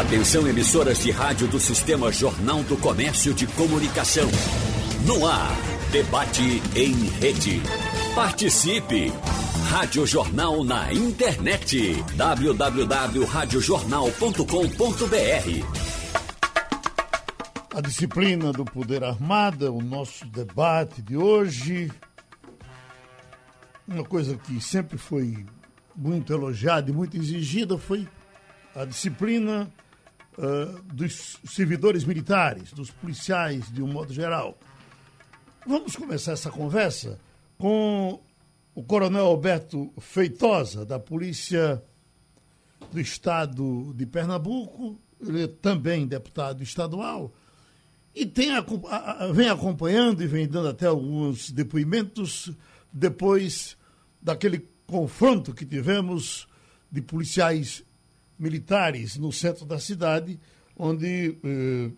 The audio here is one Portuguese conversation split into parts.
Atenção emissoras de rádio do Sistema Jornal do Comércio de Comunicação. No ar, debate em rede. Participe! Rádio Jornal na internet. www.radiojornal.com.br A disciplina do poder armado o nosso debate de hoje. Uma coisa que sempre foi muito elogiada e muito exigida foi a disciplina uh, dos servidores militares, dos policiais de um modo geral. Vamos começar essa conversa com o Coronel Alberto Feitosa, da Polícia do Estado de Pernambuco, ele é também deputado estadual, e tem, vem acompanhando e vem dando até alguns depoimentos depois daquele confronto que tivemos de policiais militares no centro da cidade, onde eh,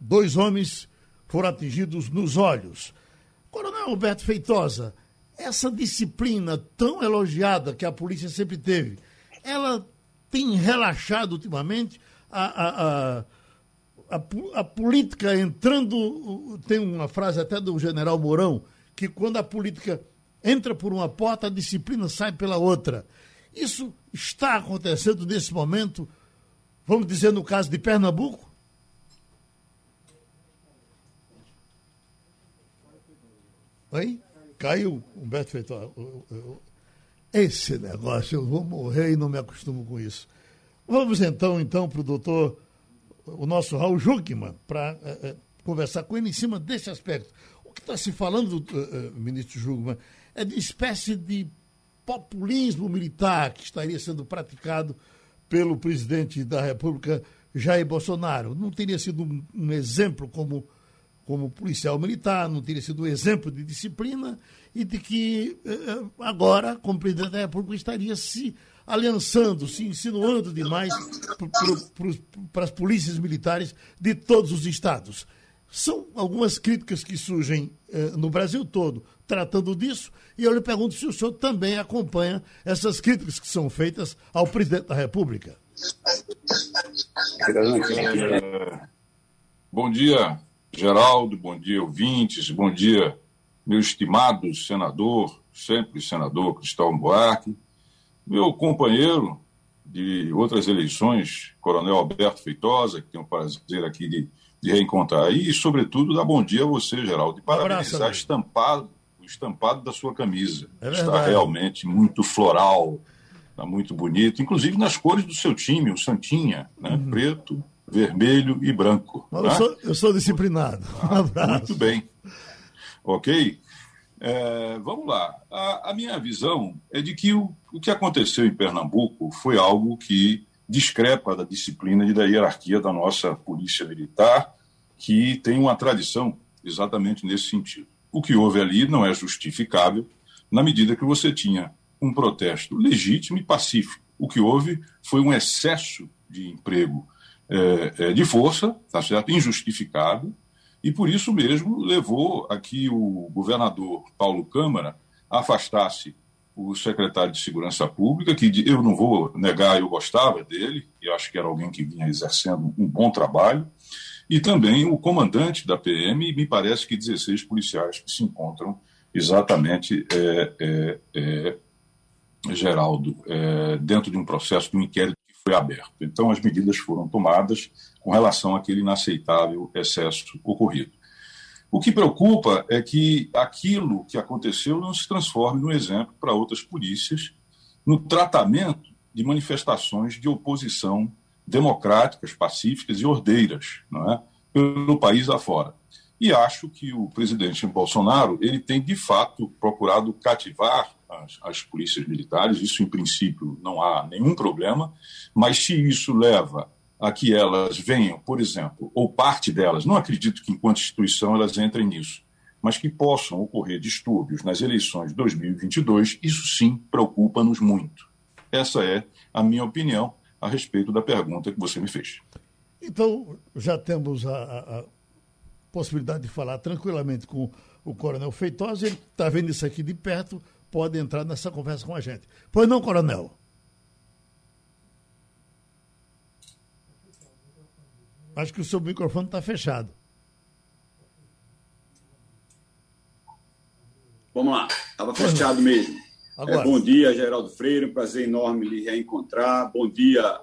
dois homens foram atingidos nos olhos. Coronel Alberto Feitosa, essa disciplina tão elogiada que a polícia sempre teve, ela tem relaxado ultimamente a, a, a, a, política entrando. Tem uma frase até do general Mourão, que quando a política entra por uma porta, a disciplina sai pela outra. Isso está acontecendo nesse momento, vamos dizer, no caso de Pernambuco? Oi? Caiu, Humberto Feitosa. Esse negócio, eu vou morrer e não me acostumo com isso. Vamos então, então, para o doutor, o nosso Raul Juckman, para é, é, conversar com ele em cima desse aspecto. O que está se falando, uh, ministro Juckman, é de espécie de populismo militar que estaria sendo praticado pelo presidente da República, Jair Bolsonaro. Não teria sido um, exemplo como, como policial militar, não teria sido um exemplo de disciplina e de que eh, agora, como presidente da República, estaria se aliançando, se insinuando demais para as polícias militares de todos os estados. São algumas críticas que surgem eh, no Brasil todo tratando disso, e eu lhe pergunto se o senhor também acompanha essas críticas que são feitas ao presidente da República. É, bom dia, Geraldo, bom dia, ouvintes, bom dia, meu estimado senador, sempre senador Cristóvão Buarque, meu companheiro de outras eleições, Coronel Alberto Feitosa, que tenho o prazer aqui de de reencontrar. E, sobretudo, dar bom dia a você, Geraldo, e parabenizar um estampado, o estampado da sua camisa. É está realmente muito floral, está muito bonito, inclusive nas cores do seu time, o Santinha, né? Uhum. preto, vermelho e branco. Né? Eu, sou, eu, sou, disciplinado. Um ah, abraço. Muito bem. Ok? É, vamos lá. A, a, minha visão é de que o, o que aconteceu em Pernambuco foi algo que discrepa da disciplina e da hierarquia da nossa polícia militar, que tem uma tradição exatamente nesse sentido. O que houve ali não é justificável na medida que você tinha um protesto legítimo e pacífico. O que houve foi um excesso de emprego é, é, de força, tá certo? injustificado, e por isso mesmo levou a que o governador Paulo Câmara afastasse o secretário de Segurança Pública, que eu não vou negar, eu gostava dele, e acho que era alguém que vinha exercendo um bom trabalho, e também o comandante da PM, e me parece que 16 policiais que se encontram exatamente, é, é, é, Geraldo, é, dentro de um processo de um inquérito que foi aberto. Então, as medidas foram tomadas com relação àquele inaceitável excesso ocorrido. O que preocupa é que aquilo que aconteceu não se transforme num exemplo para outras polícias no tratamento de manifestações de oposição democráticas, pacíficas e ordeiras, não é? pelo país afora. E acho que o presidente Bolsonaro ele tem de fato procurado cativar as, as polícias militares. Isso, em princípio, não há nenhum problema. Mas se isso leva a que elas venham, por exemplo, ou parte delas, não acredito que enquanto instituição elas entrem nisso, mas que possam ocorrer distúrbios nas eleições de 2022, isso sim preocupa-nos muito. Essa é a minha opinião a respeito da pergunta que você me fez. Então, já temos a, a possibilidade de falar tranquilamente com o Coronel Feitosa, ele está vendo isso aqui de perto, pode entrar nessa conversa com a gente. Pois não, Coronel? Acho que o seu microfone está fechado. Vamos lá, estava fechado mesmo. É, bom dia, Geraldo Freire, um prazer enorme lhe reencontrar. Bom dia,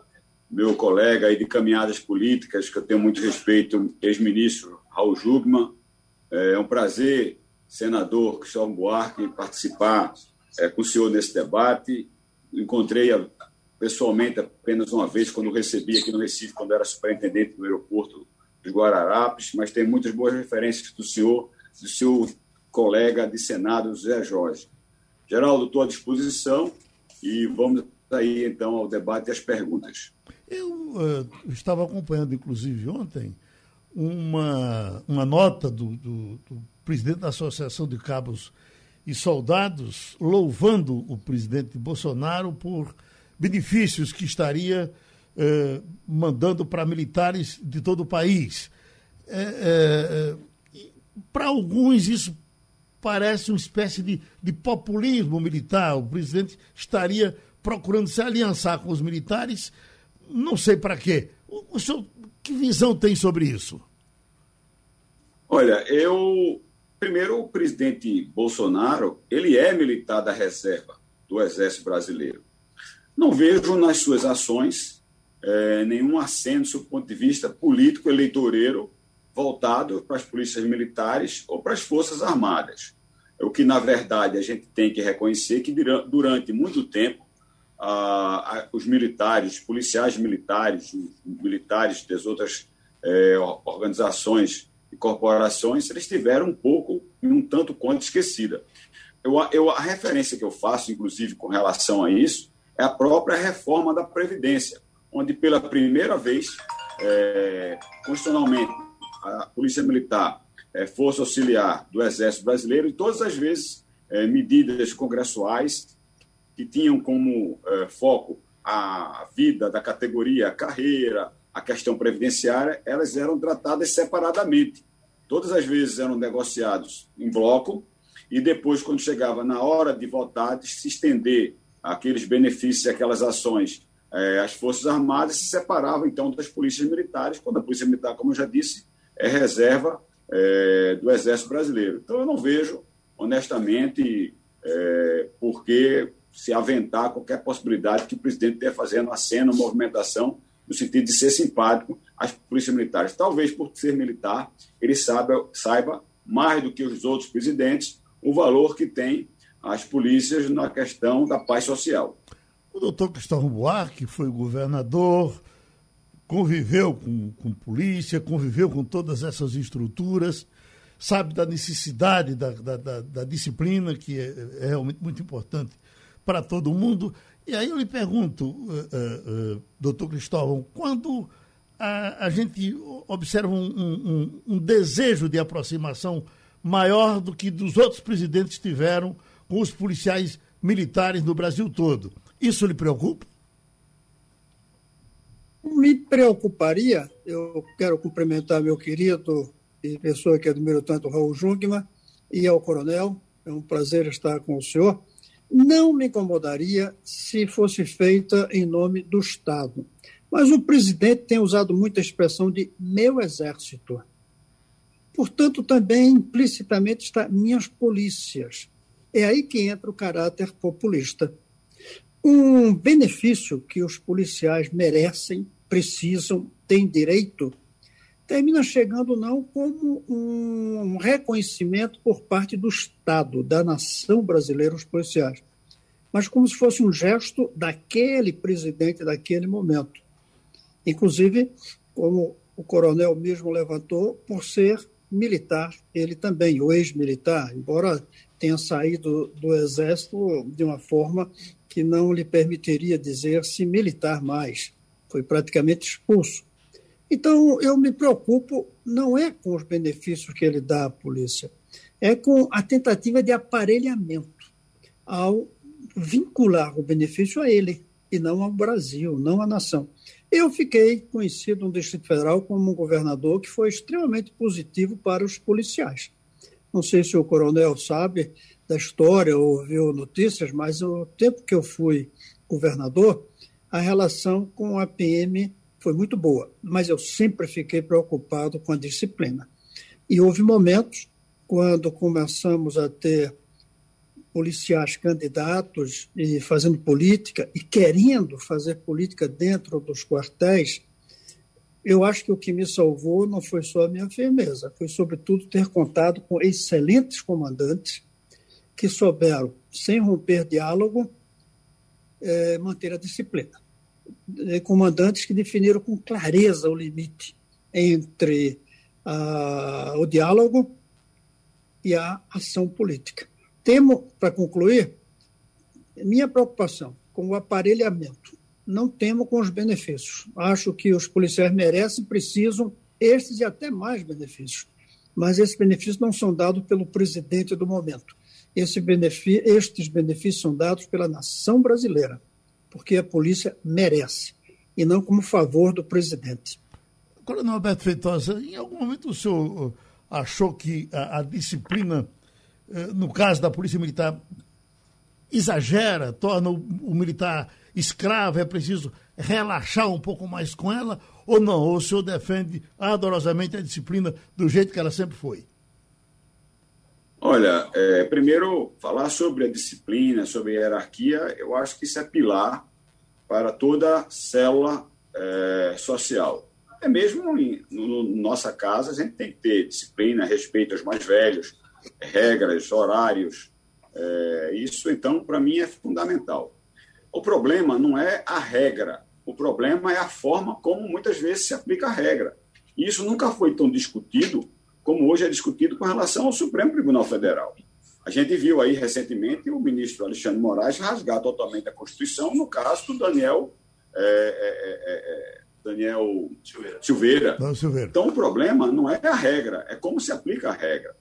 meu colega aí de caminhadas políticas, que eu tenho muito respeito, ex-ministro Raul Jugman. É um prazer, senador Cristóvão Buarque, participar é, com o senhor nesse debate. Encontrei a, pessoalmente apenas uma vez, quando recebi aqui no Recife, quando era superintendente do aeroporto de Guararapes, mas tem muitas boas referências do senhor, do seu colega de Senado, José Jorge. Geraldo, estou à disposição e vamos aí então ao debate e às perguntas. Eu uh, estava acompanhando, inclusive, ontem, uma, uma nota do, do, do, presidente da Associação de Cabos e Soldados louvando o presidente Bolsonaro por benefícios que estaria uh, mandando para militares de todo o país. Uh, para alguns, isso parece uma espécie de, de populismo militar. O presidente estaria procurando se aliançar com os militares, não sei para quê. O, o senhor, que visão tem sobre isso? Olha, eu. Primeiro, o presidente Bolsonaro, ele é militar da reserva do Exército Brasileiro. Não vejo nas suas ações é, nenhum aceno do ponto de vista político eleitoreiro voltado para as polícias militares ou para as Forças Armadas. É o que, na verdade, a gente tem que reconhecer que durante muito tempo os militares, os policiais militares, militares das outras é, organizações e corporações, eles tiveram um pouco e um tanto quanto esquecida. Eu, eu, a referência que eu faço, inclusive, com relação a isso, é a própria reforma da Previdência, onde pela primeira vez, é, constitucionalmente, a Polícia Militar é, Força Auxiliar do Exército Brasileiro e todas as vezes é, medidas congressuais que tinham como é, foco a vida da categoria, a carreira, a questão previdenciária, elas eram tratadas separadamente. Todas as vezes eram negociados em bloco e depois, quando chegava na hora de votar, de se estender aqueles benefícios e aquelas ações é, as Forças Armadas se separavam, então, das polícias militares, quando a Polícia Militar, como eu já disse, é reserva é, do Exército Brasileiro. Então, eu não vejo, honestamente, é, por que se aventar qualquer possibilidade que o presidente esteja fazendo a cena, uma movimentação, no sentido de ser simpático às polícias militares. Talvez por ser militar, ele saiba, saiba mais do que os outros presidentes o valor que tem as polícias na questão da paz social. O doutor Cristóvão Buarque foi governador, conviveu com, com polícia, conviveu com todas essas estruturas, sabe da necessidade da, da, da, da disciplina, que é, é, realmente muito importante para todo mundo. E aí eu lhe pergunto, uh, uh, doutor Cristóvão, quando a, a gente observa um, um, um, desejo de aproximação maior do que dos outros presidentes tiveram com os policiais militares no Brasil todo, isso lhe preocupa? Me preocuparia, eu quero cumprimentar meu querido e pessoa que admiro tanto, Raul Jungmann, e ao coronel, é um prazer estar com o senhor. Não me incomodaria se fosse feita em nome do Estado. Mas o presidente tem usado muita expressão de meu exército. Portanto, também implicitamente está minhas polícias. É aí que entra o caráter populista. Um benefício que os policiais merecem, precisam, têm direito, termina chegando não como um reconhecimento por parte do Estado, da nação brasileira, os policiais, mas como se fosse um gesto daquele presidente daquele momento. Inclusive, como o coronel mesmo levantou, por ser militar, ele também, o ex-militar, embora tenha saído do exército de uma forma que não lhe permitiria dizer-se militar mais. Foi praticamente expulso. Então, eu me preocupo não é com os benefícios que ele dá à polícia, é com a tentativa de aparelhamento ao vincular o benefício a ele e não ao Brasil, não à nação. Eu fiquei conhecido no Distrito Federal como um governador que foi extremamente positivo para os policiais. Não sei se o coronel sabe, da história, ouviu notícias, mas o tempo que eu fui governador, a relação com a PM foi muito boa, mas eu sempre fiquei preocupado com a disciplina. E houve momentos quando começamos a ter policiais candidatos e fazendo política e querendo fazer política dentro dos quartéis, eu acho que o que me salvou não foi só a minha firmeza, foi sobretudo ter contado com excelentes comandantes que souberam, sem romper diálogo, é, manter a disciplina. É, comandantes que definiram com clareza o limite entre a, o diálogo e a ação política. Temo, para concluir, minha preocupação com o aparelhamento. Não temo com os benefícios. Acho que os policiais merecem, precisam estes e até mais benefícios. Mas esses benefícios não são dados pelo presidente do momento. Esse benefício, estes benefícios são dados pela nação brasileira, porque a polícia merece, e não como favor do presidente. Coronel Alberto Feitosa, em algum momento o senhor uh, achou que a, a disciplina no caso da Polícia Militar, exagera, torna o, militar escravo, é preciso relaxar um pouco mais com ela, ou não? Ou o senhor defende ardorosamente a disciplina do jeito que ela sempre foi? Olha, é, primeiro, falar sobre a disciplina, sobre a hierarquia, eu acho que isso é pilar para toda célula é, social. É mesmo em no, nossa casa, a gente tem que ter disciplina, respeito aos mais velhos, regras, horários. É, isso, então, para mim é fundamental. O problema não é a regra, o problema é a forma como muitas vezes se aplica a regra. E isso nunca foi tão discutido como hoje é discutido com relação ao Supremo Tribunal Federal. A gente viu aí recentemente o ministro Alexandre Moraes rasgar totalmente a Constituição no caso do Daniel. É, é, é, é Daniel Silveira. Silveira. Então, o problema não é a regra, é como se aplica a regra.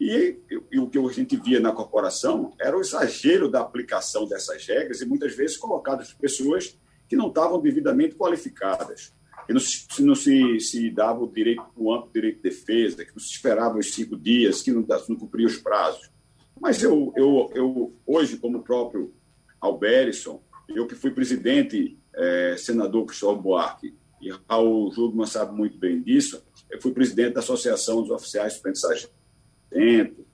E, e, o que a gente via na corporação era o exagero da aplicação dessas regras e muitas vezes colocadas por pessoas que não estavam devidamente qualificadas. Que não se, não se, se dava o direito, o amplo direito de defesa, que não se esperava os cinco dias, que não, não cumpria os prazos. Mas eu, eu, eu hoje, como o próprio Alberison, eu que fui presidente, é, senador Cristóvão Buarque, e Raul Jugman sabe muito bem disso, eu fui presidente da Associação dos Oficiais Suspensores tempo,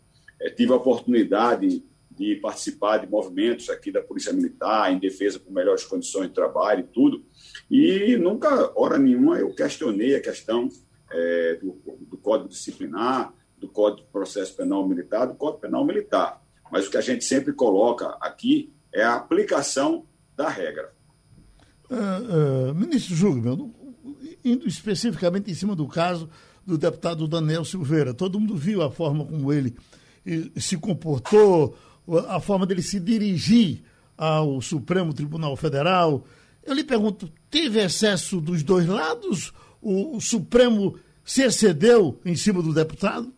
é, tive a oportunidade de participar de movimentos aqui da Polícia Militar em defesa por melhores condições de trabalho e tudo, e nunca, hora nenhuma, eu questionei a questão é, do, do Código Disciplinar, do Código de Processo Penal Militar, do Código Penal Militar. Mas o que a gente sempre coloca aqui é a aplicação da regra. Uh, uh, ministro Júlio, indo especificamente em cima do caso do deputado Daniel Silveira. Todo mundo viu a forma como ele se comportou, a forma dele se dirigir ao Supremo Tribunal Federal. Eu lhe pergunto, teve excesso dos dois lados? O, o Supremo se excedeu em cima do deputado?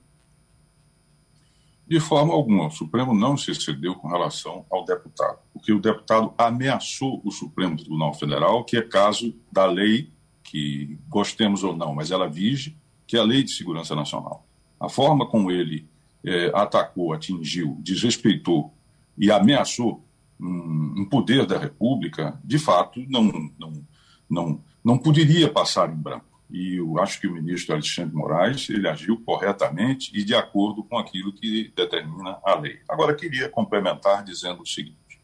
De forma alguma. O Supremo não se excedeu com relação ao deputado, porque o deputado ameaçou o Supremo Tribunal Federal, que é caso da lei, que gostemos ou não, mas ela vige, que é a Lei de Segurança Nacional. A forma como ele é, atacou, atingiu, desrespeitou e ameaçou um, um, poder da República, de fato, não, não, não, não poderia passar em branco. E eu acho que o ministro Alexandre Moraes ele agiu corretamente e de acordo com aquilo que determina a lei. Agora, queria complementar dizendo o seguinte: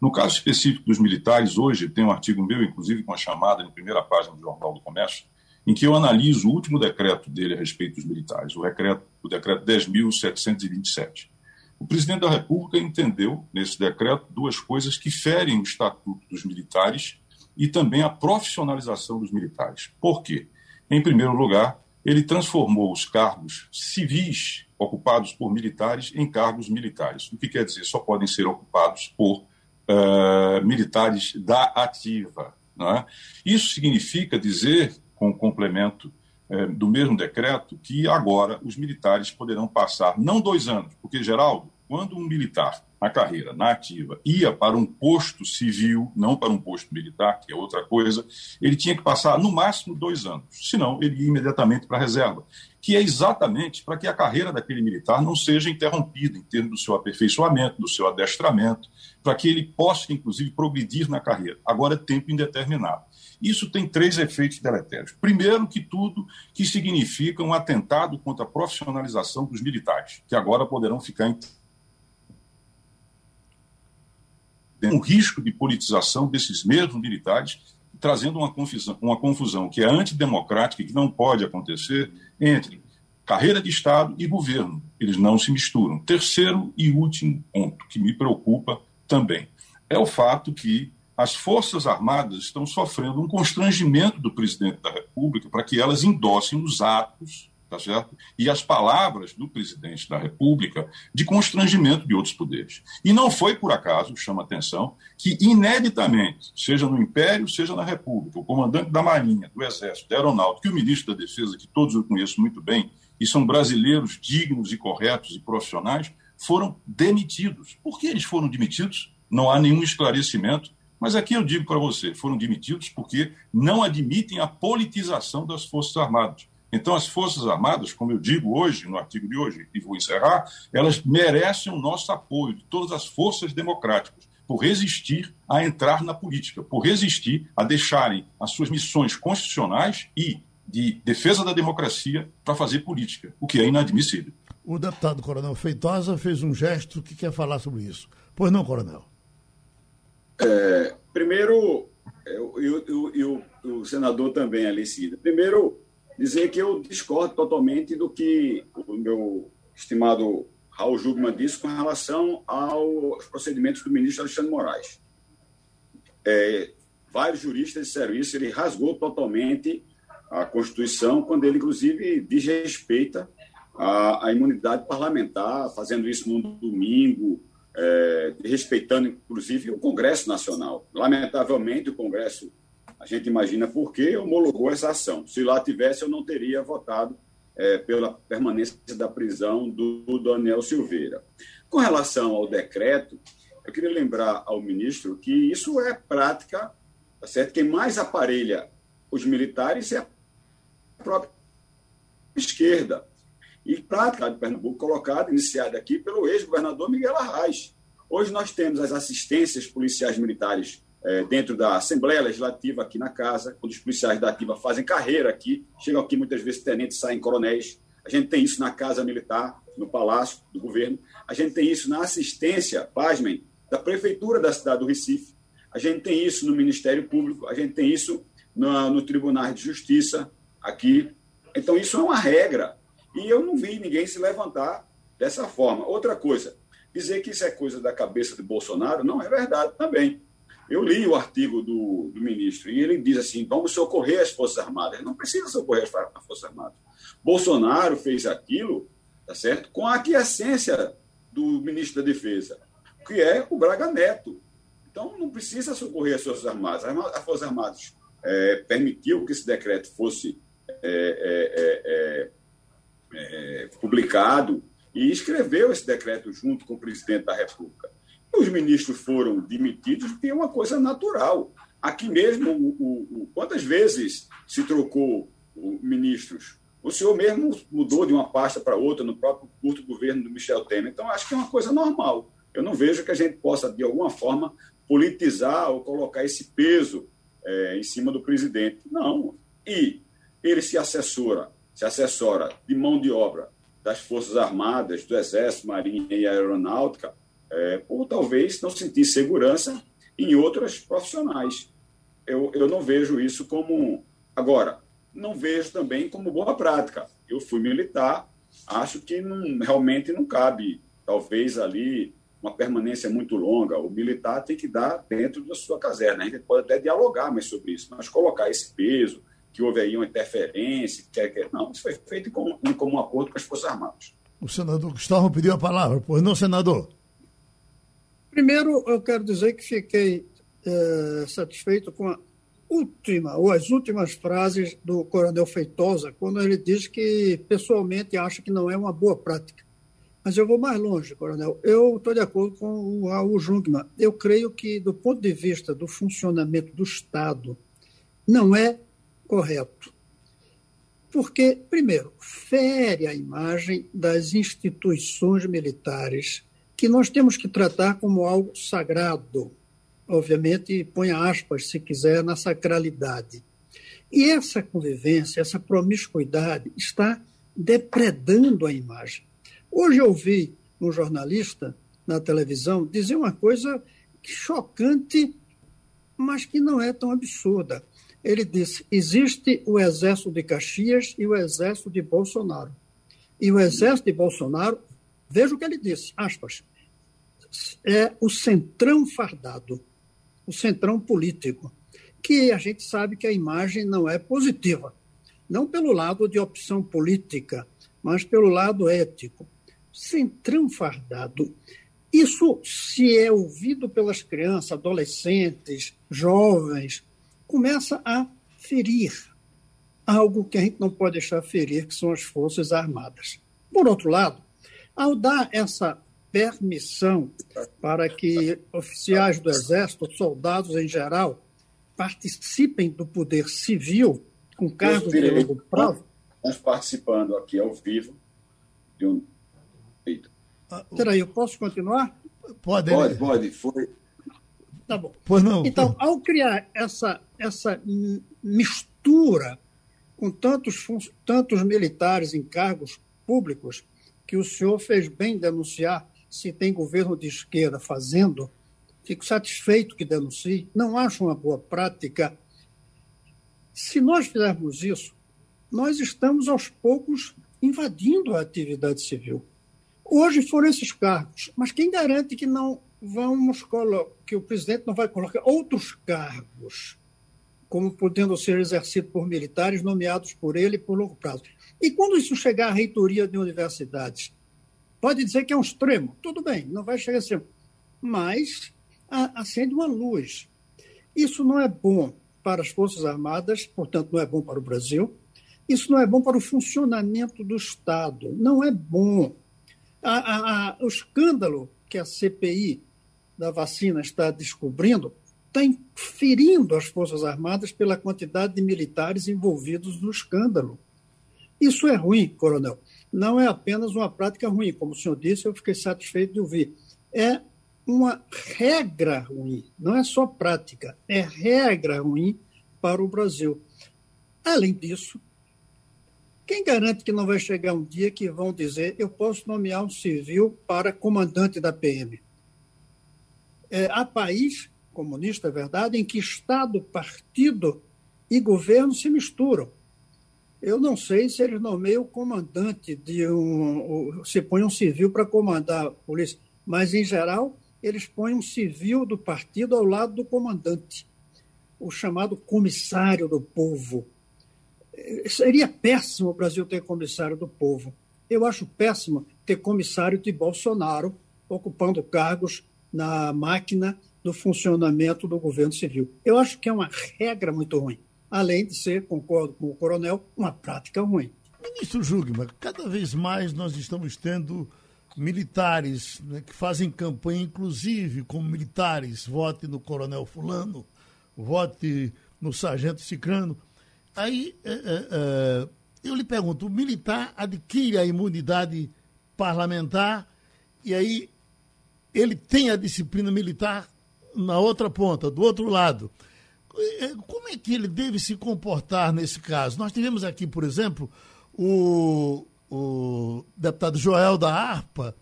no caso específico dos militares, hoje tem um artigo meu, inclusive com a chamada em primeira página do Jornal do Comércio, em que eu analiso o último decreto dele a respeito dos militares, o decreto, o decreto 10.727. O presidente da República entendeu, nesse decreto, duas coisas que ferem o estatuto dos militares e também a profissionalização dos militares. Por quê? Em primeiro lugar, ele transformou os cargos civis ocupados por militares em cargos militares. O que quer dizer? Só podem ser ocupados por uh, militares da ativa. É? Isso significa dizer com o complemento é, do mesmo decreto, que agora os militares poderão passar não dois anos, porque, Geraldo, quando um militar na carreira, na ativa, ia para um posto civil, não para um posto militar, que é outra coisa, ele tinha que passar no máximo dois anos, senão ele ia imediatamente para a reserva, que é exatamente para que a carreira daquele militar não seja interrompida em termos do seu aperfeiçoamento, do seu adestramento, para que ele possa, inclusive, progredir na carreira. Agora é tempo indeterminado. Isso tem três efeitos deletérios. Primeiro, que tudo que significa um atentado contra a profissionalização dos militares, que agora poderão ficar em um risco de politização desses mesmos militares, trazendo uma confusão, uma confusão que é antidemocrática e que não pode acontecer entre carreira de Estado e governo. Eles não se misturam. Terceiro e último ponto, que me preocupa também, é o fato que as Forças Armadas estão sofrendo um constrangimento do presidente da República para que elas endossem os atos tá certo? E as palavras do presidente da República de constrangimento de outros poderes. E não foi por acaso, chama atenção, que ineditamente, seja no Império, seja na República, o comandante da Marinha, do Exército, da Aeronáutica e o ministro da Defesa, que todos eu conheço muito bem, e são brasileiros dignos e corretos e profissionais, foram demitidos. Por que eles foram demitidos? Não há nenhum esclarecimento. Mas aqui eu digo para você, foram demitidos porque não admitem a politização das Forças Armadas. Então, as Forças Armadas, como eu digo hoje, no artigo de hoje, e vou encerrar, elas merecem o nosso apoio de todas as forças democráticas, por resistir a entrar na política, por resistir a deixarem as suas missões constitucionais e de defesa da democracia para fazer política, o que é inadmissível. O deputado Coronel Feitosa fez um gesto que quer falar sobre isso. Pois não, Coronel? É, primeiro, e o senador também, Alicida. Primeiro, dizer que eu discordo totalmente do que o meu estimado Raul Jugman disse com relação aos procedimentos do ministro Alexandre Moraes. É, vários juristas disseram isso, ele rasgou totalmente a Constituição, quando ele, inclusive, desrespeita a, a imunidade parlamentar, fazendo isso num domingo, é, respeitando, inclusive, o Congresso Nacional. Lamentavelmente, o Congresso a gente imagina por que homologou essa ação. Se lá tivesse, eu não teria votado é, pela permanência da prisão do Daniel Silveira. Com relação ao decreto, eu queria lembrar ao ministro que isso é prática, tá certo? Quem mais aparelha os militares é a própria esquerda. E prática de Pernambuco colocada, iniciada aqui pelo ex-governador Miguel Arraes. Hoje nós temos as assistências policiais militares é, dentro da Assembleia Legislativa aqui na casa, quando os policiais da ativa fazem carreira aqui, chegam aqui muitas vezes tenentes, saem coronéis. A gente tem isso na Casa Militar, no Palácio do Governo. A gente tem isso na assistência, pasmem, da Prefeitura da cidade do Recife. A gente tem isso no Ministério Público, a gente tem isso no, no Tribunal de Justiça aqui. Então, isso é uma regra. E eu não vi ninguém se levantar dessa forma. Outra coisa, dizer que isso é coisa da cabeça do Bolsonaro, não é verdade também. Eu li o artigo do, do, ministro e ele diz assim: vamos socorrer as Forças Armadas. Não precisa socorrer as Forças Armadas. Bolsonaro fez aquilo, tá certo? Com a aquiescência do ministro da Defesa, que é o Braga Neto. Então, não precisa socorrer as Forças Armadas. As Forças Armadas é, permitiu que esse decreto fosse é, é, é, é publicado e escreveu esse decreto junto com o presidente da República os ministros foram demitidos, tem uma coisa natural. Aqui mesmo, o, o, quantas vezes se trocou ministros? O senhor mesmo mudou de uma pasta para outra no próprio curto governo do Michel Temer. Então, acho que é uma coisa normal. Eu não vejo que a gente possa, de alguma forma, politizar ou colocar esse peso é, em cima do presidente. Não. E ele se assessora, se assessora de mão de obra das Forças Armadas, do Exército, Marinha e Aeronáutica, é, por talvez não sentir segurança em outras profissionais. Eu, eu não vejo isso como. Agora, não vejo também como boa prática. Eu fui militar, acho que não, realmente não cabe, talvez ali, uma permanência muito longa. O militar tem que dar dentro da sua caserna. A gente pode até dialogar mais sobre isso, mas colocar esse peso, que houve aí uma interferência, quer, quer, não, isso foi feito em comum, em comum acordo com as Forças Armadas. O senador Gustavo pediu a palavra, pois não, senador? Primeiro, eu quero dizer que fiquei é, satisfeito com a última, ou as últimas frases do Coronel Feitosa, quando ele diz que pessoalmente acha que não é uma boa prática. Mas eu vou mais longe, Coronel. Eu estou de acordo com o Raul Jungmann. Eu creio que, do ponto de vista do funcionamento do Estado, não é correto. Porque, primeiro, fere a imagem das instituições militares que nós temos que tratar como algo sagrado. obviamente, ponha aspas, se quiser, na sacralidade. E essa convivência, essa promiscuidade está depredando a imagem. Hoje eu vi um jornalista na televisão dizer uma coisa chocante, mas que não é tão absurda. Ele disse: existe o exército de Caxias e o exército de Bolsonaro. E o exército de Bolsonaro, veja o que ele disse, aspas, é o centrão fardado, o centrão político, que a gente sabe que a imagem não é positiva, não pelo lado de opção política, mas pelo lado ético. Centrão fardado. Isso, se é ouvido pelas crianças, adolescentes, jovens, começa a ferir algo que a gente não pode deixar ferir, que são as Forças Armadas. Por outro lado, ao dar essa permissão para que oficiais do Exército, soldados em geral, participem do poder civil com cargos de longo prazo. Nós participando aqui ao vivo de um. Ah, Peraí, eu posso continuar? Pode, pode, pode. Foi. Tá bom. Pois não. Então, ao criar essa, essa mistura com tantos, tantos militares em cargos públicos, que o senhor fez bem denunciar se tem governo de esquerda fazendo, fico satisfeito que denuncie, não acho uma boa prática. Se nós fizermos isso, nós estamos aos poucos invadindo a atividade civil. Hoje foram esses cargos, mas quem garante que não vamos que o presidente não vai colocar outros cargos como podendo ser exercido por militares nomeados por ele por longo prazo? E quando isso chegar à reitoria de universidades, Pode dizer que é um extremo, tudo bem, não vai chegar a ser. Mas acende uma luz. Isso não é bom para as Forças Armadas, portanto, não é bom para o Brasil. Isso não é bom para o funcionamento do Estado. Não é bom. A, a, a, o escândalo que a CPI da vacina está descobrindo está ferindo as Forças Armadas pela quantidade de militares envolvidos no escândalo. Isso é ruim, coronel não é apenas uma prática ruim, como o senhor disse, eu fiquei satisfeito de ouvir. É uma regra ruim, não é só prática, é regra ruim para o Brasil. Além disso, quem garante que não vai chegar um dia que vão dizer eu posso nomear um civil para comandante da PM? É, há país comunista, é verdade, em que Estado, partido e governo se misturam. Eu não sei se eles nomeiam o comandante de um. se põe um civil para comandar a polícia, mas, em geral, eles põem um civil do partido ao lado do comandante, o chamado comissário do povo. Seria péssimo o Brasil ter comissário do povo. Eu acho péssimo ter comissário de Bolsonaro ocupando cargos na máquina do funcionamento do governo civil. Eu acho que é uma regra muito ruim além de ser, concordo com o coronel, uma prática ruim. Ministro Jugman, cada vez mais nós estamos tendo militares né, que fazem campanha, inclusive como militares, vote no coronel fulano, vote no sargento cicrano. Aí é, é, é, eu lhe pergunto, o militar adquire a imunidade parlamentar e aí ele tem a disciplina militar na outra ponta, do outro lado. É, como é que ele deve se comportar nesse caso? Nós tivemos aqui, por exemplo, o, o deputado Joel da ARPA,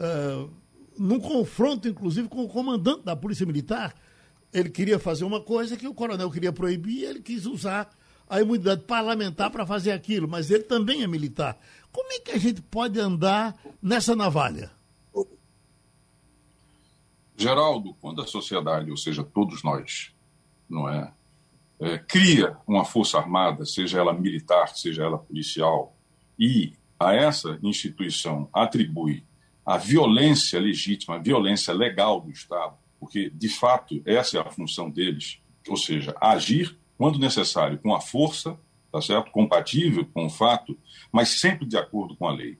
uh, num confronto, inclusive, com o comandante da Polícia Militar. Ele queria fazer uma coisa que o coronel queria proibir e ele quis usar a imunidade parlamentar para fazer aquilo, mas ele também é militar. Como é que a gente pode andar nessa navalha? Geraldo, quando a sociedade, ou seja, todos nós, não é? é? cria uma força armada, seja ela militar, seja ela policial, e a essa instituição atribui a violência legítima, a violência legal do Estado, porque de fato essa é a função deles, ou seja, agir quando necessário com a força, tá certo? Compatível com o fato, mas sempre de acordo com a lei.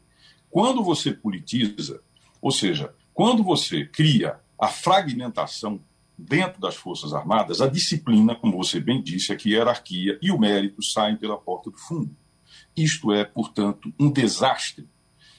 Quando você politiza, ou seja, quando você cria a fragmentação dentro das Forças Armadas, a disciplina, como você bem disse, aqui, a hierarquia e o mérito saem pela porta do fundo. Isto é, portanto, um desastre.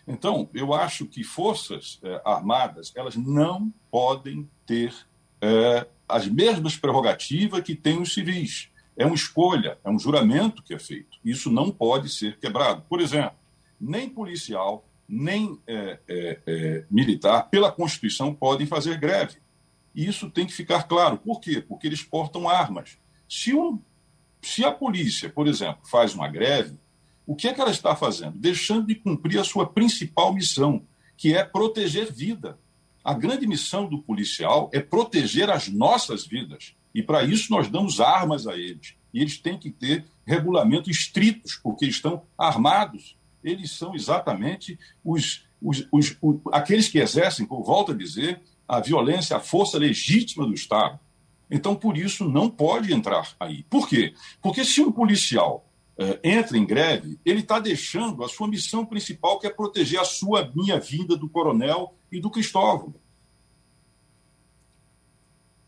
Então, eu acho que forças eh, armadas elas não podem ter eh, as mesmas prerrogativas que têm os civis. É uma escolha, é um juramento que é feito. Isso não pode ser quebrado. Por exemplo, nem policial, nem é, é, é, militar, pela Constituição, podem fazer greve. E isso tem que ficar claro. Por quê? Porque eles portam armas. Se, um, se a polícia, por exemplo, faz uma greve, o que é que ela está fazendo? Deixando de cumprir a sua principal missão, que é proteger vida. A grande missão do policial é proteger as nossas vidas. E para isso nós damos armas a eles. E eles têm que ter regulamentos estritos, porque estão armados. Eles são exatamente os, os, os, os aqueles que exercem, por volta a dizer, a violência, a força legítima do Estado. Então, por isso, não pode entrar aí. Por quê? Porque se um policial eh, entra em greve, ele está deixando a sua missão principal, que é proteger a sua, minha vida do coronel e do Cristóvão.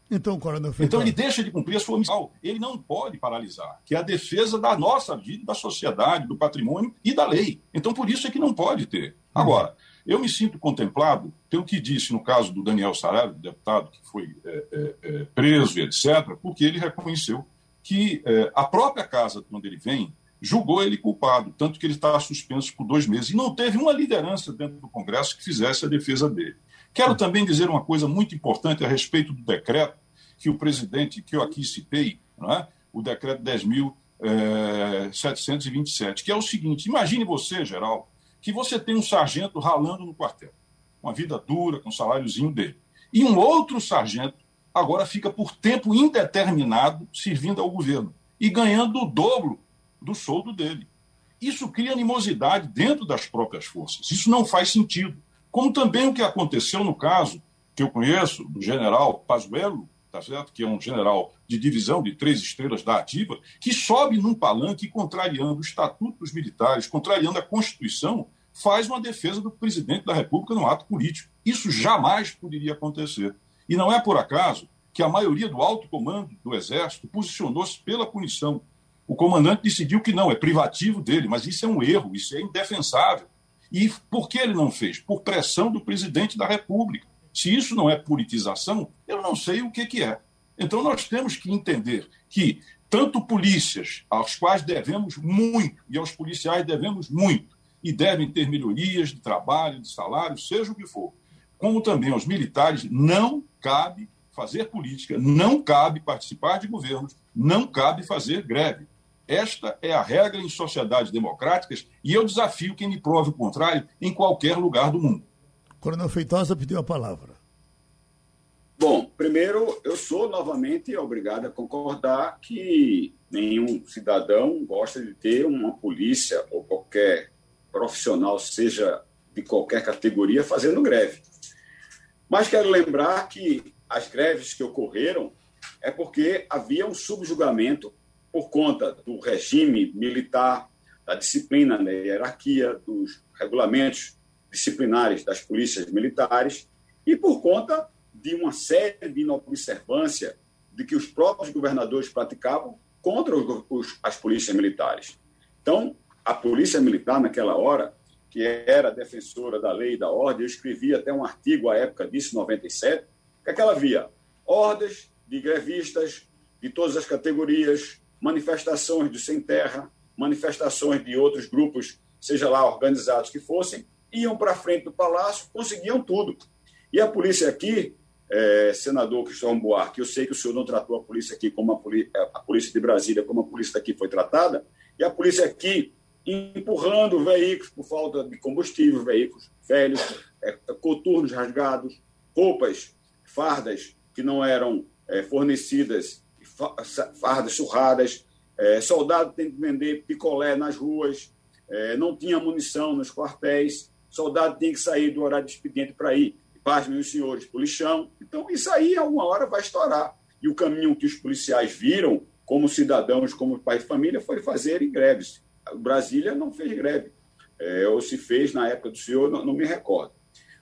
Então, coronel Então ele deixa de cumprir a sua missão. Ele não pode paralisar, que é a defesa da nossa vida, da sociedade, do patrimônio e da lei. Então, por isso é que não pode ter. Agora, eu me sinto contemplado pelo que disse no caso do Daniel Saraiva, deputado que foi é, é, é, preso e etc., porque ele reconheceu que é, a própria casa de onde ele vem julgou ele culpado, tanto que ele está suspenso por dois meses. E não teve uma liderança dentro do Congresso que fizesse a defesa dele. Quero também dizer uma coisa muito importante a respeito do decreto que o presidente, que eu aqui citei, é? o decreto 10.727, é, que é o seguinte: imagine você, geral, que você tem um sargento ralando no quartel, uma vida dura, com o saláriozinho dele. E um outro sargento agora fica por tempo indeterminado servindo ao governo e ganhando o dobro do soldo dele. Isso cria animosidade dentro das próprias forças. Isso não faz sentido. Como também o que aconteceu no caso que eu conheço do general Pazuello, tá certo? que é um general de divisão de três estrelas da ativa, que sobe num palanque contrariando o Estatuto dos Militares, contrariando a Constituição, faz uma defesa do presidente da República no ato político. Isso jamais poderia acontecer. E não é por acaso que a maioria do alto comando do Exército posicionou-se pela punição. O comandante decidiu que não, é privativo dele, mas isso é um erro, isso é indefensável. E por que ele não fez? Por pressão do presidente da República. Se isso não é politização, eu não sei o que, que é. Então nós temos que entender que tanto polícias, aos quais devemos muito, e aos policiais devemos muito, e devem ter melhorias de trabalho, de salário, seja o que for. Como também aos militares, não cabe fazer política, não cabe participar de governos, não cabe fazer greve. Esta é a regra em sociedades democráticas e eu desafio quem me prove o contrário em qualquer lugar do mundo. Coronel Feitosa pediu a palavra. Bom, primeiro, eu sou novamente obrigado a concordar que nenhum cidadão gosta de ter uma polícia ou qualquer profissional, seja de qualquer categoria, fazendo greve. Mas quero lembrar que as greves que ocorreram é porque havia um subjugamento por conta do regime militar, da disciplina, da hierarquia, dos regulamentos disciplinares das polícias militares e por conta de uma série de inobservância de que os próprios governadores praticavam contra os, os, as polícias militares. Então, a polícia militar, naquela hora, que era defensora da lei e da ordem, eu escrevi até um artigo à época disso, 97, que, é que ela via ordens de grevistas de todas as categorias, manifestações de sem terra, manifestações de outros grupos, seja lá organizados que fossem, iam para frente do palácio, conseguiam tudo. E a polícia aqui, é, senador Cristóvão Buarque, eu sei que o senhor não tratou a polícia aqui como a, polícia, a polícia de Brasília, como a polícia daqui foi tratada, e a polícia aqui empurrando veículos por falta de combustível, veículos velhos, é, coturnos rasgados, roupas, fardas que não eram é, fornecidas, fardas surradas, é, soldado tem que vender picolé nas ruas, é, não tinha munição nos quartéis, soldado tem que sair do horário de expediente para ir, paz, meus senhores, para o lixão. Então, isso aí, alguma hora, vai estourar. E o caminho que os policiais viram, como cidadãos, como pai de família, foi fazerem greves. Brasília não fez greve, é, ou se fez na época do senhor, não, não, me recordo.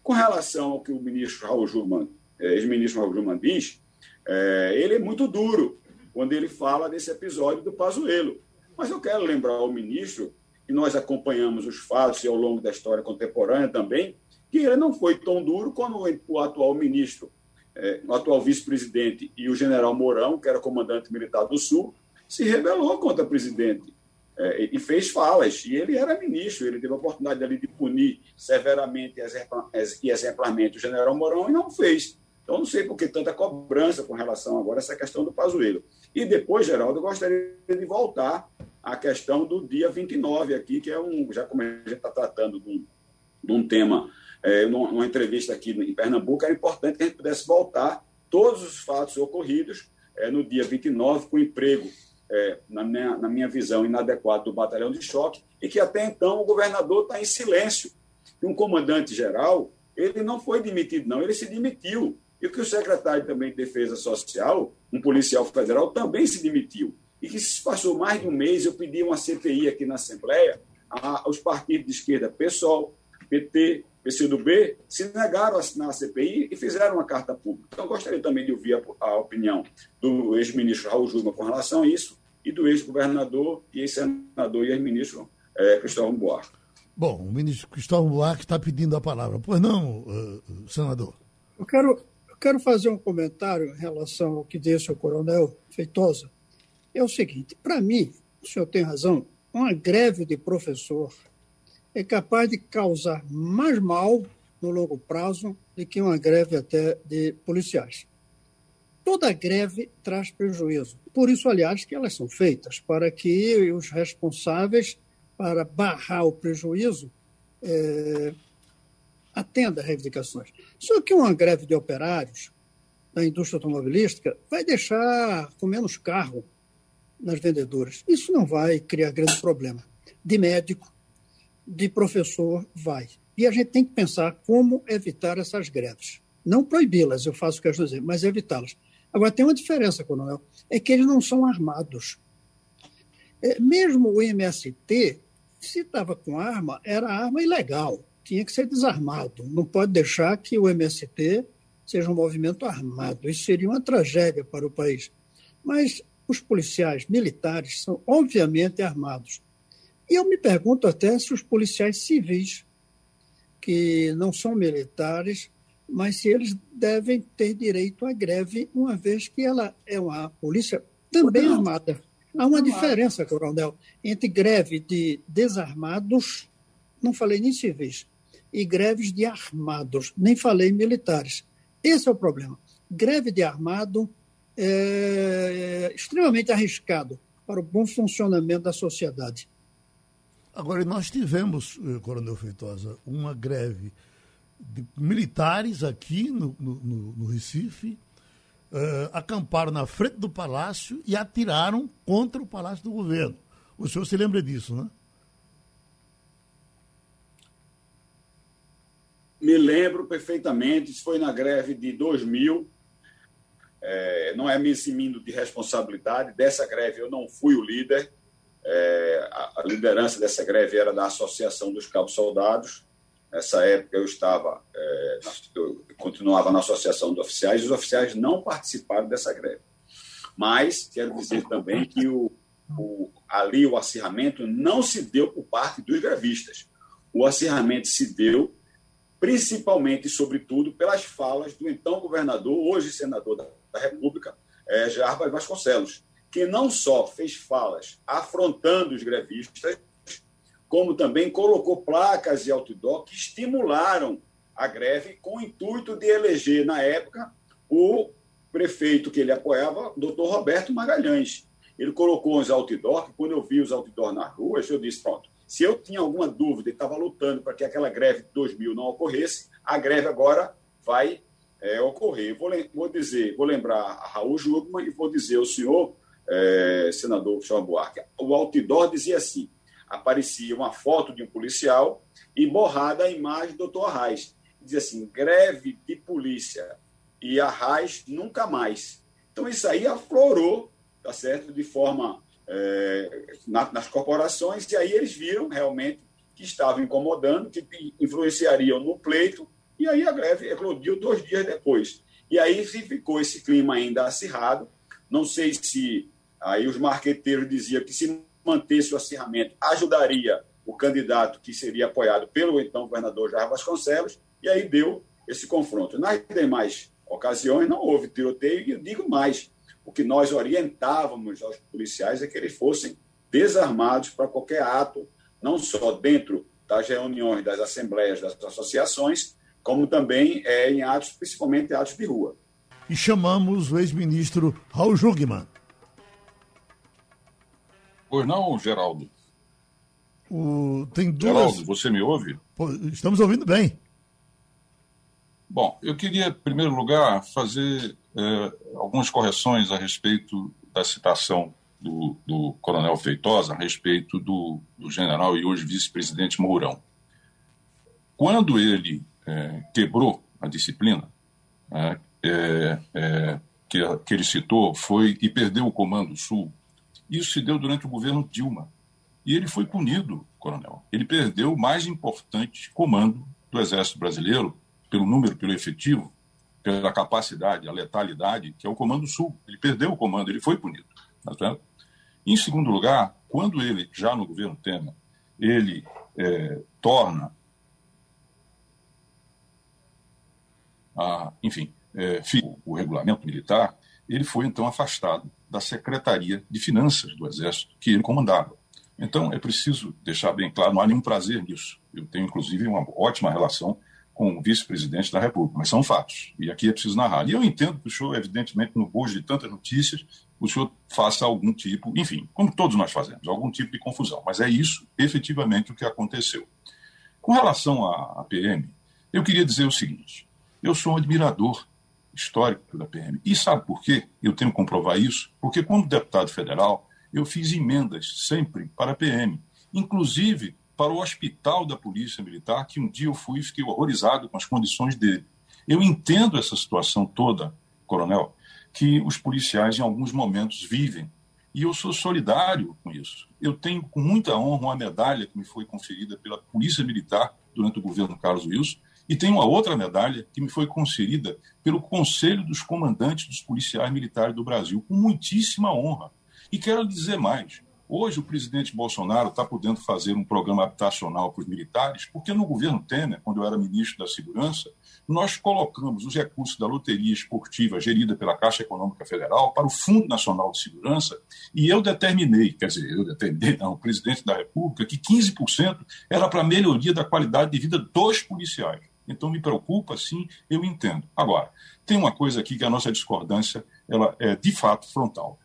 Com relação ao que o ministro Raul Jurman, é, ex-ministro Raul Jurman diz, é, ele é muito duro quando ele fala desse episódio do Pazuello. Mas eu quero lembrar ao ministro, que nós acompanhamos os fatos e ao longo da história contemporânea também, que ele não foi tão duro quando o atual ministro é, o atual vice-presidente e o general Mourão, que era comandante militar do Sul, se rebelou contra o presidente é, e fez falas. E ele era ministro, ele teve a oportunidade ali de punir severamente e exemplarmente o general Mourão e não fez. Então, não sei por que tanta cobrança com relação agora a essa questão do Pazuello. E depois, Geraldo, eu gostaria de voltar à questão do dia 29 aqui, que é um, já como a gente está tratando de um, de um tema, é, numa entrevista aqui em Pernambuco, era importante que a gente pudesse voltar todos os fatos ocorridos é, no dia 29 com emprego, é, na, minha, na minha visão, inadequado do batalhão de choque, e que até então o governador está em silêncio. E um comandante-geral, ele não foi demitido, não, ele se demitiu e que o secretário também de Defesa Social, um policial federal, também se demitiu. E que se passou mais de um mês, eu pedi uma CPI aqui na Assembleia, aos partidos de esquerda, PSOL, PT, PCdoB, se negaram a assinar a CPI e fizeram uma carta pública. Então, gostaria também de ouvir a, a opinião do ex-ministro Raul Júnior com relação a isso e do ex-governador e ex-senador e ex-ministro é, Cristóvão Buarque. Bom, o ministro Cristóvão Buarque está pedindo a palavra. Pois não, uh, senador? Eu quero quero fazer um comentário em relação ao que disse o coronel Feitosa. É o seguinte: para mim, o senhor tem razão, uma greve de professor é capaz de causar mais mal no longo prazo do que uma greve até de policiais. Toda greve traz prejuízo. Por isso, aliás, que elas são feitas para que os responsáveis para barrar o prejuízo é, atenda a reivindicações. Só que uma greve de operários da indústria automobilística vai deixar com menos carro nas vendedoras. Isso não vai criar grande problema. De médico, de professor, vai. E a gente tem que pensar como evitar essas greves. Não proibi-las, eu faço o que eu dizer, mas evitá-las. Agora, tem uma diferença, Coronel, é que eles não são armados. É, mesmo o MST, se estava com arma, era arma ilegal tinha que ser desarmado. Não pode deixar que o MST seja um movimento armado. Isso seria uma tragédia para o país. Mas os policiais militares são obviamente armados. E eu me pergunto até se os policiais civis, que não são militares, mas se eles devem ter direito à greve, uma vez que ela é uma polícia também armada. Há uma diferença, Coronel, entre greve de desarmados, não falei nem civis, e greves de armados, nem falei militares. Esse é o problema. Greve de armado é extremamente arriscado para o bom funcionamento da sociedade. Agora, nós tivemos, eh, Coronel Feitosa, uma greve de militares aqui no, no, no Recife, uh, acamparam na frente do palácio e atiraram contra o palácio do governo. O senhor se lembra disso, né? Me lembro perfeitamente, isso foi na greve de 2000. É, não é me eximindo de responsabilidade. Dessa greve eu não fui o líder. É, a, liderança dessa greve era da Associação dos Cabos Soldados. Nessa época eu estava, é, eu continuava na Associação dos Oficiais e os oficiais não participaram dessa greve. Mas quero dizer também que o, o, ali o acirramento não se deu por parte dos grevistas. O acirramento se deu principalmente e sobretudo pelas falas do então governador, hoje senador da República, é, Jarbas Vasconcelos, que não só fez falas afrontando os grevistas, como também colocou placas de outdoor que estimularam a greve com o intuito de eleger, na época, o prefeito que ele apoiava, doutor Roberto Magalhães. Ele colocou os outdoor, que quando eu vi os outdoor nas ruas, eu disse, pronto, se eu tinha alguma dúvida e estava lutando para que aquela greve de 2000 não ocorresse, a greve agora vai é, ocorrer. Vou, vou, dizer, vou lembrar a Raul Jugman e vou dizer ao senhor, é, senador Michel Buarque, o outdoor dizia assim, aparecia uma foto de um policial e borrada a imagem do doutor Arraes. Dizia assim, greve de polícia e Arraes nunca mais. Então isso aí aflorou, tá certo, de forma é, na, nas corporações, e aí eles viram realmente que estavam incomodando, que influenciariam no pleito, e aí a greve eclodiu dois dias depois. E aí ficou esse clima ainda acirrado. Não sei se aí os marqueteiros diziam que se mantesse o acirramento ajudaria o candidato que seria apoiado pelo então governador Jair Vasconcelos, e aí deu esse confronto. Nas demais ocasiões não houve tiroteio, e digo mais, o que nós orientávamos aos policiais é que eles fossem desarmados para qualquer ato, não só dentro das reuniões, das assembleias, das associações, como também é, em atos, principalmente atos de rua. E chamamos o ex-ministro Raul Jungmann. Pois não, Geraldo? O, tem duas... Geraldo, você me ouve? Estamos ouvindo bem. Bom, eu queria, em primeiro lugar, fazer é, algumas correções a respeito da citação do, do coronel Feitosa a respeito do, do general e hoje vice-presidente Mourão. Quando ele é, quebrou a disciplina é, é, é, que, que ele citou foi e perdeu o Comando Sul, isso se deu durante o governo Dilma. E ele foi punido, coronel. Ele perdeu o mais importante comando do Exército Brasileiro, pelo número, pelo efetivo, pela capacidade, a letalidade, que é o Comando Sul. Ele perdeu o comando, ele foi punido. Tá em segundo lugar, quando ele, já no governo Temer, ele é, torna, a, enfim, é, o regulamento militar, ele foi então afastado da Secretaria de Finanças do Exército, que ele comandava. Então, é preciso deixar bem claro, não há nenhum prazer nisso. Eu tenho, inclusive, uma ótima relação com o vice-presidente da República, mas são fatos. E aqui é preciso narrar. E eu entendo que o senhor, evidentemente, no bojo de tantas notícias, o senhor faça algum tipo, enfim, como todos nós fazemos, algum tipo de confusão. Mas é isso, efetivamente, o que aconteceu. Com relação à PM, eu queria dizer o seguinte: eu sou um admirador histórico da PM. E sabe por quê? Eu tenho que comprovar isso? Porque, como deputado federal, eu fiz emendas sempre para a PM, inclusive para o hospital da Polícia Militar, que um dia eu fui e fiquei horrorizado com as condições dele. Eu entendo essa situação toda, coronel, que os policiais em alguns momentos vivem. E eu sou solidário com isso. Eu tenho com muita honra uma medalha que me foi conferida pela Polícia Militar durante o governo Carlos Wilson, e tenho uma outra medalha que me foi concedida pelo Conselho dos Comandantes dos Policiais Militares do Brasil, com muitíssima honra. E quero dizer mais: Hoje, o presidente Bolsonaro está podendo fazer um programa habitacional para os militares, porque no governo Temer, quando eu era ministro da Segurança, nós colocamos os recursos da loteria esportiva gerida pela Caixa Econômica Federal para o Fundo Nacional de Segurança e eu determinei, quer dizer, eu determinei, não, o presidente da República, que 15% era para a melhoria da qualidade de vida dos policiais. Então me preocupa, sim, eu entendo. Agora, tem uma coisa aqui que a nossa discordância ela é de fato frontal.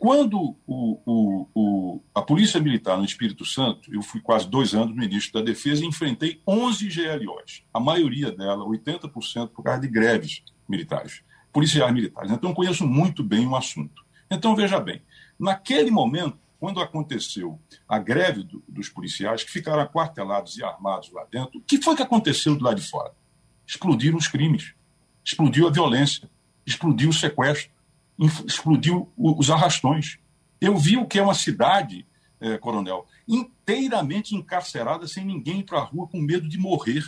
Quando o, o, o, a Polícia Militar no Espírito Santo, eu fui quase dois anos ministro da Defesa e enfrentei 11 GLOs, a maioria dela, 80%, por causa de greves militares, policiais militares. Então, conheço muito bem o assunto. Então, veja bem, naquele momento, quando aconteceu a greve do, dos policiais, que ficaram aquartelados e armados lá dentro, o que foi que aconteceu do lado de fora? Explodiram os crimes, explodiu a violência, explodiu o sequestro explodiu os arrastões. Eu vi o que é uma cidade, é, coronel, inteiramente encarcerada, sem ninguém ir para a rua, com medo de morrer.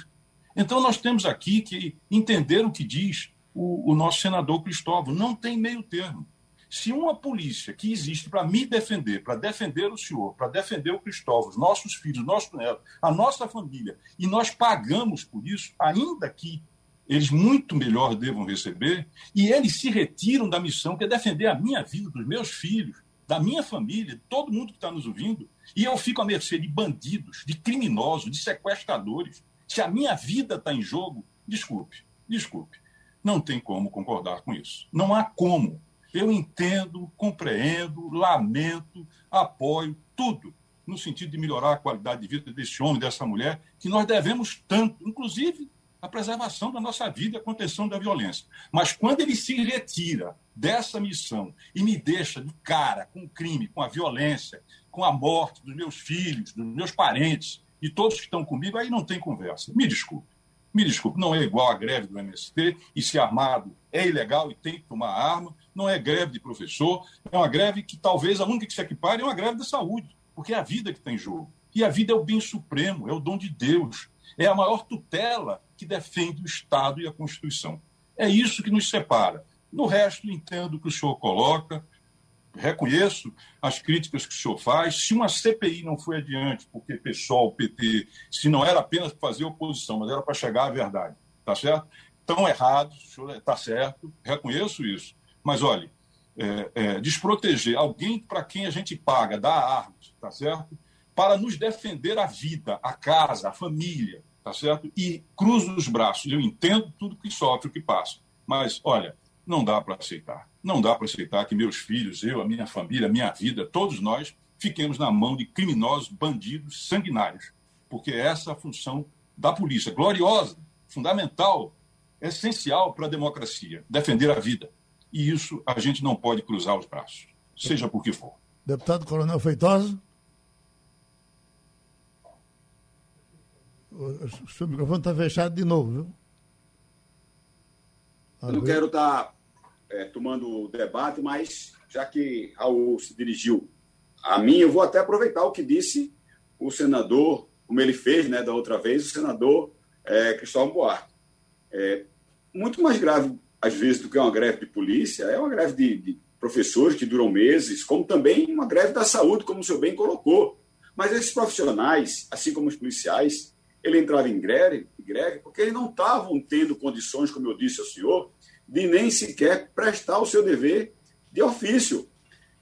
Então, nós temos aqui que entender o que diz o, o nosso senador Cristóvão. Não tem meio termo. Se uma polícia que existe para me defender, para defender o senhor, para defender o Cristóvão, os nossos filhos, nosso neto, a nossa família, e nós pagamos por isso, ainda que eles muito melhor devam receber, e eles se retiram da missão que é defender a minha vida, dos meus filhos, da minha família, de todo mundo que está nos ouvindo, e eu fico à mercê de bandidos, de criminosos, de sequestradores. Se a minha vida está em jogo, desculpe, desculpe, não tem como concordar com isso. Não há como. Eu entendo, compreendo, lamento, apoio, tudo no sentido de melhorar a qualidade de vida desse homem, dessa mulher, que nós devemos tanto, inclusive a preservação da nossa vida e a contenção da violência. Mas quando ele se retira dessa missão e me deixa de cara com o crime, com a violência, com a morte dos meus filhos, dos meus parentes e todos que estão comigo, aí não tem conversa. Me desculpe. Me desculpe, não é igual a greve do MST e se armado é ilegal e tem que tomar arma, não é greve de professor, é uma greve que talvez a única que se equipare é uma greve da saúde, porque é a vida que está em jogo. E a vida é o bem supremo, é o dom de Deus, é a maior tutela que defende o Estado e a Constituição. É isso que nos separa. No resto, entendo o que o senhor coloca, reconheço as críticas que o senhor faz. Se uma CPI não foi adiante, porque PSOL, PT, se não era apenas para fazer oposição, mas era para chegar à verdade, tá certo? estão errados, o senhor está certo, reconheço isso. Mas, olhe, é, é, desproteger alguém para quem a gente paga, dá armas, tá certo? Para nos defender a vida, a casa, a família, tá certo? E cruzo os braços. Eu entendo tudo que sofre, o que passa. Mas, olha, não dá para aceitar. Não dá para aceitar que meus filhos, eu, a minha família, a minha vida, todos nós, fiquemos na mão de criminosos, bandidos, sanguinários. Porque essa é a função da polícia, gloriosa, fundamental, essencial para a democracia, defender a vida. E isso a gente não pode cruzar os braços, seja por que for. Deputado Coronel Feitosa. O seu microfone está fechado de novo, viu? Eu não quero estar tá, é, tomando o debate, mas já que Raul se dirigiu a mim, eu vou até aproveitar o que disse o senador, como ele fez né, da outra vez, o senador é, Cristóvão Buarque. É, muito mais grave, às vezes, do que uma greve de polícia, é uma greve de, de professores que duram meses, como também uma greve da saúde, como o senhor bem colocou. Mas esses profissionais, assim como os policiais, ele entrava em greve, greve porque eles não estavam tendo condições, como eu disse ao senhor, de nem sequer prestar o seu dever de ofício.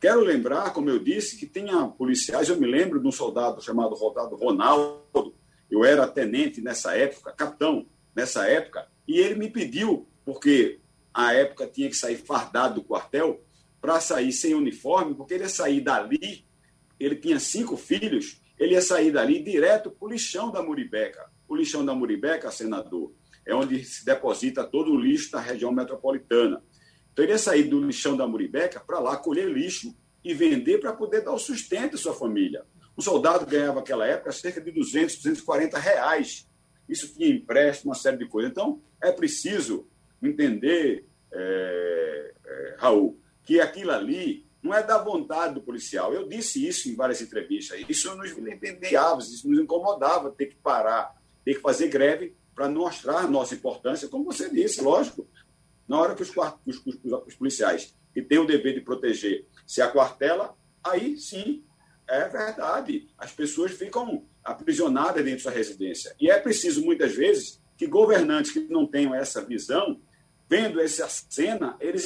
Quero lembrar, como eu disse, que tinha policiais, eu me lembro de um soldado chamado soldado Ronaldo, eu era tenente nessa época, capitão nessa época, e ele me pediu, porque a época tinha que sair fardado do quartel, para sair sem uniforme, porque ele ia sair dali, ele tinha cinco filhos, ele ia sair dali direto para o lixão da Muribeca. O lixão da Muribeca, senador, é onde se deposita todo o lixo da região metropolitana. Então, ele ia sair do lixão da Muribeca para lá colher lixo e vender para poder dar o sustento à sua família. O soldado ganhava naquela época cerca de 200, 240 reais. Isso tinha empréstimo, uma série de coisas. Então, é preciso entender, é, é, Raul, que aquilo ali não é da vontade do policial. Eu disse isso em várias entrevistas. Isso nos entendiava, isso nos incomodava ter que parar, ter que fazer greve para mostrar nossa importância, como você disse, lógico. Na hora que os, os, os, os policiais que têm o dever de proteger se aquartela, aí sim, é verdade. As pessoas ficam aprisionadas dentro da sua residência. E é preciso, muitas vezes, que governantes que não tenham essa visão, vendo essa cena, eles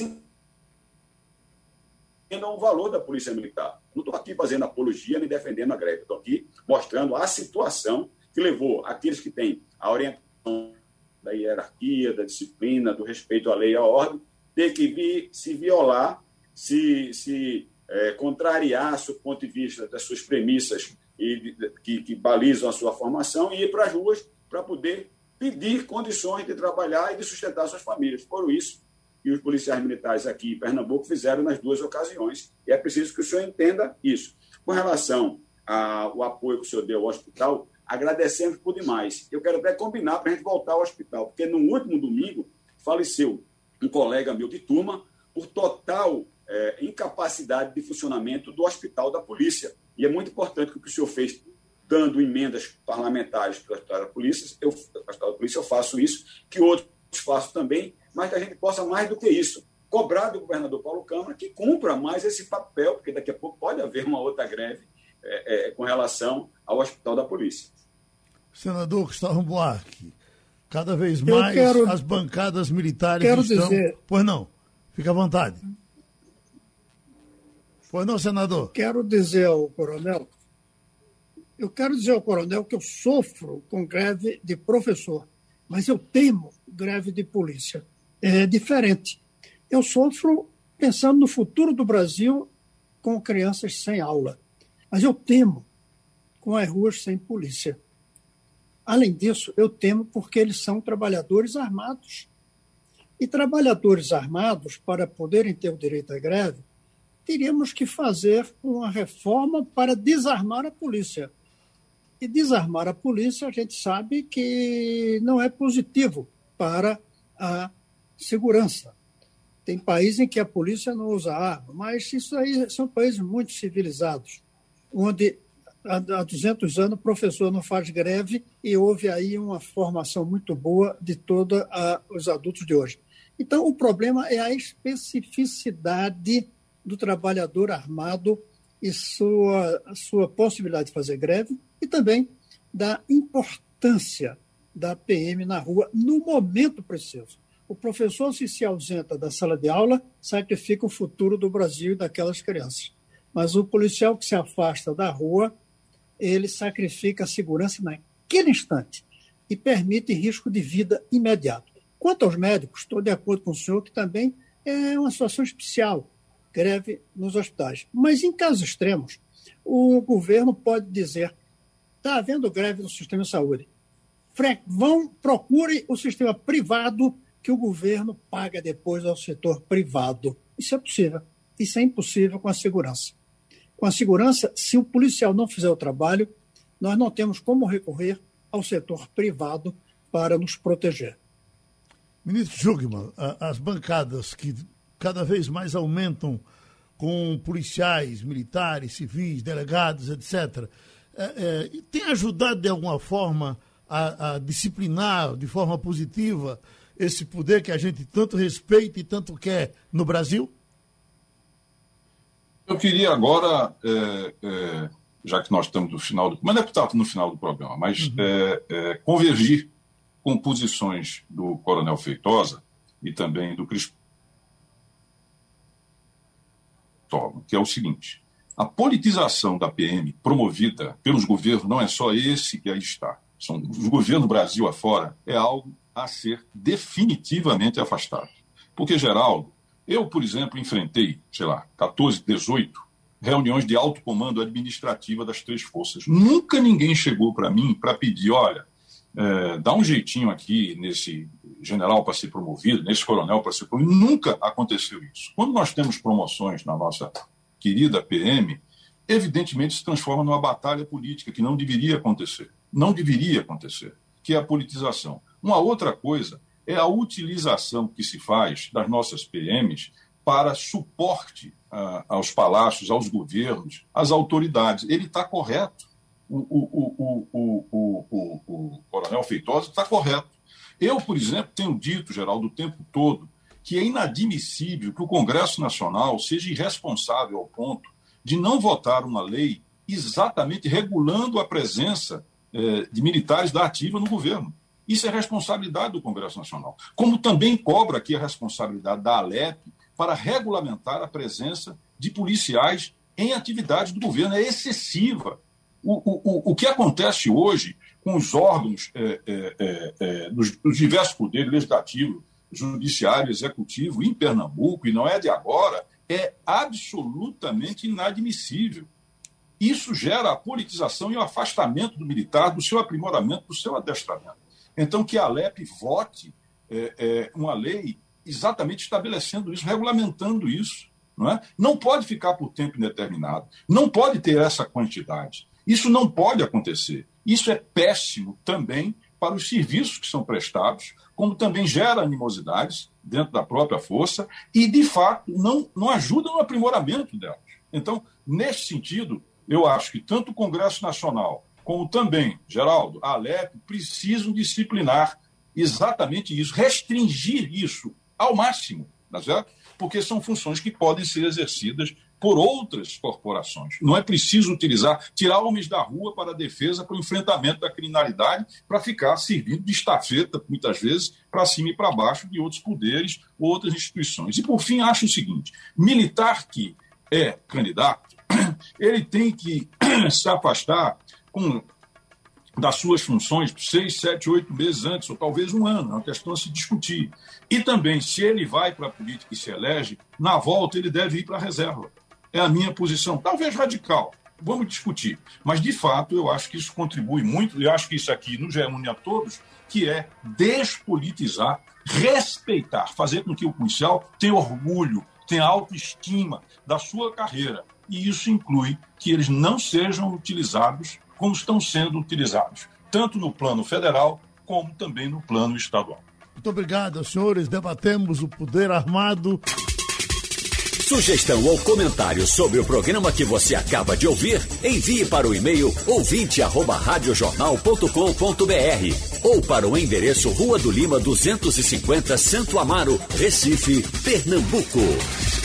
entendam o valor da Polícia Militar. Não estou aqui fazendo apologia nem defendendo a greve, estou aqui mostrando a situação que levou aqueles que têm a orientação da hierarquia, da disciplina, do respeito à lei e à ordem, ter que vir, se violar, se, se é, contrariar, do ponto de vista das suas premissas e que, que balizam a sua formação e ir para as ruas para poder pedir condições de trabalhar e de sustentar suas famílias. Por isso, e os policiais militares aqui em Pernambuco fizeram nas duas ocasiões. E é preciso que o senhor entenda isso. Com relação ao apoio que o senhor deu ao hospital, agradecemos por demais. Eu quero até combinar para a gente voltar ao hospital, porque no último domingo faleceu um colega meu de turma por total é, incapacidade de funcionamento do hospital da polícia. E é muito importante que o que o senhor fez, dando emendas parlamentares para o hospital da polícia, eu, hospital da polícia, eu faço isso, que outros façam também, mas que a gente possa, mais do que isso, cobrar do governador Paulo Câmara que cumpra mais esse papel, porque daqui a pouco pode haver uma outra greve é, é, com relação ao hospital da polícia. Senador Gustavo Buarque, cada vez mais quero, as bancadas militares estão... Dizer... Pois não, fica à vontade. Pois não, senador? Quero dizer ao coronel, eu quero dizer ao coronel que eu sofro com greve de professor, mas eu temo greve de polícia. É diferente. Eu sofro pensando no futuro do Brasil com crianças sem aula, mas eu temo com as ruas sem polícia. Além disso, eu temo porque eles são trabalhadores armados. E trabalhadores armados, para poderem ter o direito à greve, teríamos que fazer uma reforma para desarmar a polícia. E desarmar a polícia, a gente sabe que não é positivo para a segurança. Tem países em que a polícia não usa arma, mas isso aí são países muito civilizados, onde há 200 anos o professor não faz greve e houve aí uma formação muito boa de todos os adultos de hoje. Então, o problema é a especificidade do trabalhador armado e sua, sua possibilidade de fazer greve e também da importância da PM na rua no momento preciso. O professor, se se ausenta da sala de aula, sacrifica o futuro do Brasil e daquelas crianças. Mas o policial que se afasta da rua, ele sacrifica a segurança naquele instante e permite risco de vida imediato. Quanto aos médicos, estou de acordo com o senhor que também é uma situação especial, greve nos hospitais. Mas em casos extremos, o governo pode dizer: está havendo greve no sistema de saúde. Vão, procure o sistema privado que o governo paga depois ao setor privado. Isso é possível. Isso é impossível com a segurança. Com a segurança, se o policial não fizer o trabalho, nós não temos como recorrer ao setor privado para nos proteger. Ministro Jugman, as bancadas que cada vez mais aumentam com policiais, militares, civis, delegados, etc., é, é, tem ajudado de alguma forma a, a disciplinar de forma positiva esse poder que a gente tanto respeita e tanto quer no Brasil? Eu queria agora, é, é, já que nós estamos no final do. Mas não é no final do programa, mas uhum. é, é, convergir com posições do Coronel Feitosa e também do Cristóvão, que é o seguinte: a politização da PM promovida pelos governos não é só esse que aí está. São os governos Brasil afora, é algo a ser definitivamente afastado. Porque, Geraldo, eu, por exemplo, enfrentei, sei lá, 14, 18 reuniões de alto comando administrativa das três forças. Nunca ninguém chegou para mim para pedir, olha, é, dá um jeitinho aqui nesse general para ser promovido, nesse coronel para ser promovido. Nunca aconteceu isso. Quando nós temos promoções na nossa querida PM, evidentemente se transforma numa batalha política que não deveria acontecer. Não deveria acontecer, que é a politização. Uma outra coisa é a utilização que se faz das nossas PMs para suporte uh, aos palácios, aos governos, às autoridades. Ele está correto. O, o, o, o, coronel Feitosa está correto. Eu, por exemplo, tenho dito, Geraldo, o tempo todo, que é inadmissível que o Congresso Nacional seja irresponsável ao ponto de não votar uma lei exatamente regulando a presença eh, de militares da ativa no governo. Isso é responsabilidade do Congresso Nacional. Como também cobra aqui a responsabilidade da Alep para regulamentar a presença de policiais em atividades do governo. É excessiva. O, o, o que acontece hoje com os órgãos é, é, é, é, dos, dos, diversos poderes, legislativo, judiciário, executivo, em Pernambuco, e não é de agora, é absolutamente inadmissível. Isso gera a politização e o afastamento do militar, do seu aprimoramento, do seu adestramento. Então, que a Alep vote é, é, uma lei exatamente estabelecendo isso, regulamentando isso. Não, é? não pode ficar por tempo indeterminado, não pode ter essa quantidade. Isso não pode acontecer. Isso é péssimo também para os serviços que são prestados, como também gera animosidades dentro da própria força e, de fato, não, não ajuda no aprimoramento delas. Então, nesse sentido, eu acho que tanto o Congresso Nacional como também, Geraldo, a Alep, precisam disciplinar exatamente isso, restringir isso ao máximo, tá certo? porque são funções que podem ser exercidas por outras corporações. Não é preciso utilizar, tirar homens da rua para a defesa, para o enfrentamento da criminalidade, para ficar servindo de estafeta, muitas vezes, para cima e para baixo de outros poderes, outras instituições. E, por fim, acho o seguinte: militar que é candidato, ele tem que se afastar com, das suas funções seis, sete, oito meses antes, ou talvez um ano, é uma questão a se discutir. E também, se ele vai para a política e se elege, na volta ele deve ir para a reserva. É a minha posição, talvez radical. Vamos discutir. Mas, de fato, eu acho que isso contribui muito, e acho que isso aqui nos reúne a todos, que é despolitizar, respeitar, fazer com que o policial tenha orgulho, tenha autoestima da sua carreira e isso inclui que eles não sejam utilizados como estão sendo utilizados, tanto no plano federal como também no plano estadual. Muito obrigado, senhores. Debatemos o poder armado. Sugestão ou comentário sobre o programa que você acaba de ouvir, envie para o e-mail ouvinte@radiojornal.com.br ou para o endereço Rua do Lima 250, Santo Amaro, Recife, Pernambuco.